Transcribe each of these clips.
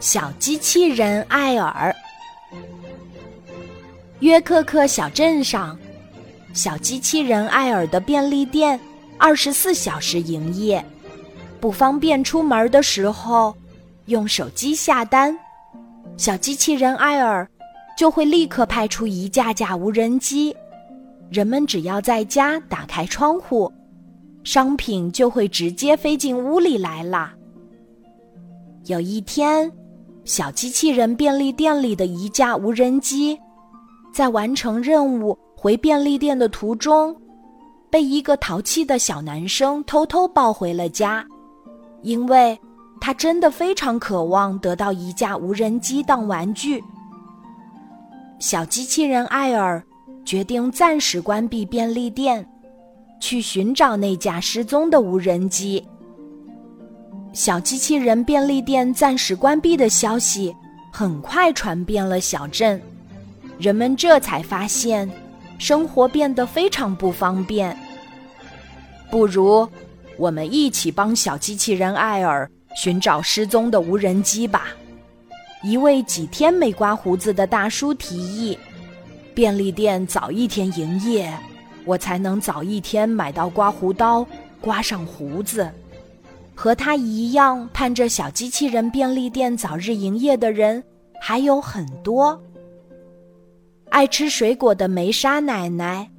小机器人艾尔。约克克小镇上，小机器人艾尔的便利店二十四小时营业。不方便出门的时候，用手机下单，小机器人艾尔就会立刻派出一架架无人机。人们只要在家打开窗户，商品就会直接飞进屋里来了。有一天，小机器人便利店里的一架无人机，在完成任务回便利店的途中，被一个淘气的小男生偷偷抱回了家，因为他真的非常渴望得到一架无人机当玩具。小机器人艾尔。决定暂时关闭便利店，去寻找那架失踪的无人机。小机器人便利店暂时关闭的消息很快传遍了小镇，人们这才发现生活变得非常不方便。不如我们一起帮小机器人艾尔寻找失踪的无人机吧！一位几天没刮胡子的大叔提议。便利店早一天营业，我才能早一天买到刮胡刀，刮上胡子。和他一样盼着小机器人便利店早日营业的人还有很多。爱吃水果的梅莎奶奶，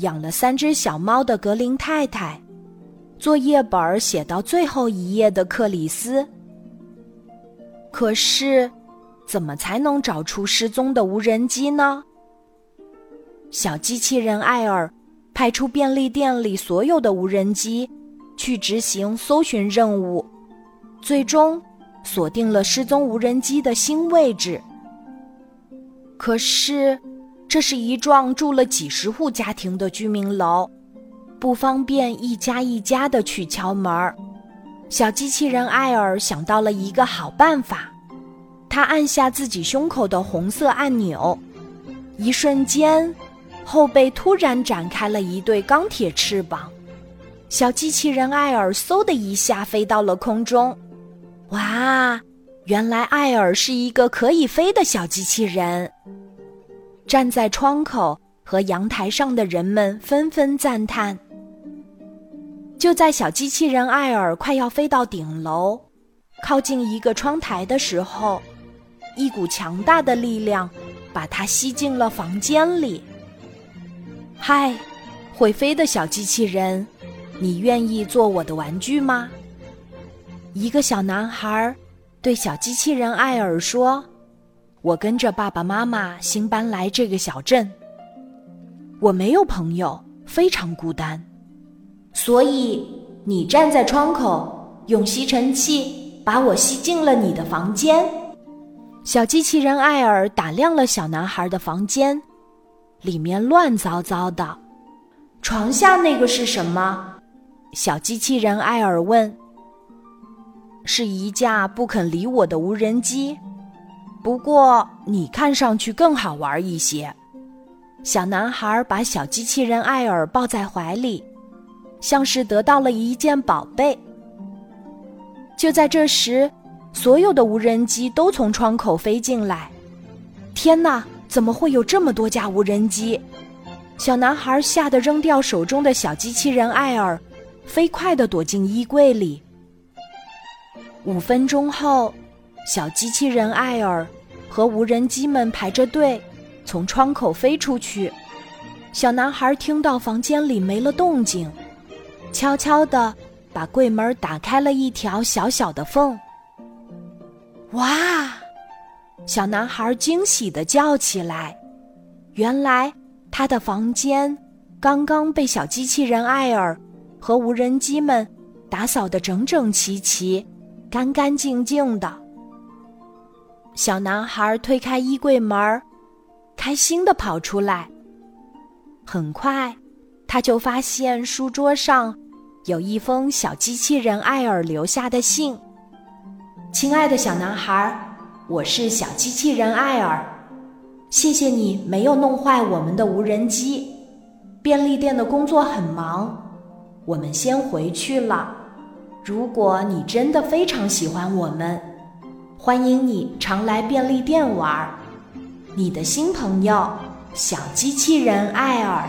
养了三只小猫的格林太太，作业本写到最后一页的克里斯。可是，怎么才能找出失踪的无人机呢？小机器人艾尔派出便利店里所有的无人机去执行搜寻任务，最终锁定了失踪无人机的新位置。可是，这是一幢住了几十户家庭的居民楼，不方便一家一家的去敲门。小机器人艾尔想到了一个好办法，他按下自己胸口的红色按钮，一瞬间。后背突然展开了一对钢铁翅膀，小机器人艾尔嗖的一下飞到了空中。哇，原来艾尔是一个可以飞的小机器人。站在窗口和阳台上的人们纷纷赞叹。就在小机器人艾尔快要飞到顶楼，靠近一个窗台的时候，一股强大的力量把它吸进了房间里。嗨，会飞的小机器人，你愿意做我的玩具吗？一个小男孩对小机器人艾尔说：“我跟着爸爸妈妈新搬来这个小镇，我没有朋友，非常孤单。所以你站在窗口，用吸尘器把我吸进了你的房间。”小机器人艾尔打量了小男孩的房间。里面乱糟糟的，床下那个是什么？小机器人艾尔问。是一架不肯理我的无人机，不过你看上去更好玩一些。小男孩把小机器人艾尔抱在怀里，像是得到了一件宝贝。就在这时，所有的无人机都从窗口飞进来。天哪！怎么会有这么多架无人机？小男孩吓得扔掉手中的小机器人艾尔，飞快地躲进衣柜里。五分钟后，小机器人艾尔和无人机们排着队从窗口飞出去。小男孩听到房间里没了动静，悄悄地把柜门打开了一条小小的缝。哇！小男孩惊喜地叫起来：“原来他的房间刚刚被小机器人艾尔和无人机们打扫得整整齐齐、干干净净的。”小男孩推开衣柜门，开心地跑出来。很快，他就发现书桌上有一封小机器人艾尔留下的信：“亲爱的小男孩。”我是小机器人艾尔，谢谢你没有弄坏我们的无人机。便利店的工作很忙，我们先回去了。如果你真的非常喜欢我们，欢迎你常来便利店玩。你的新朋友，小机器人艾尔。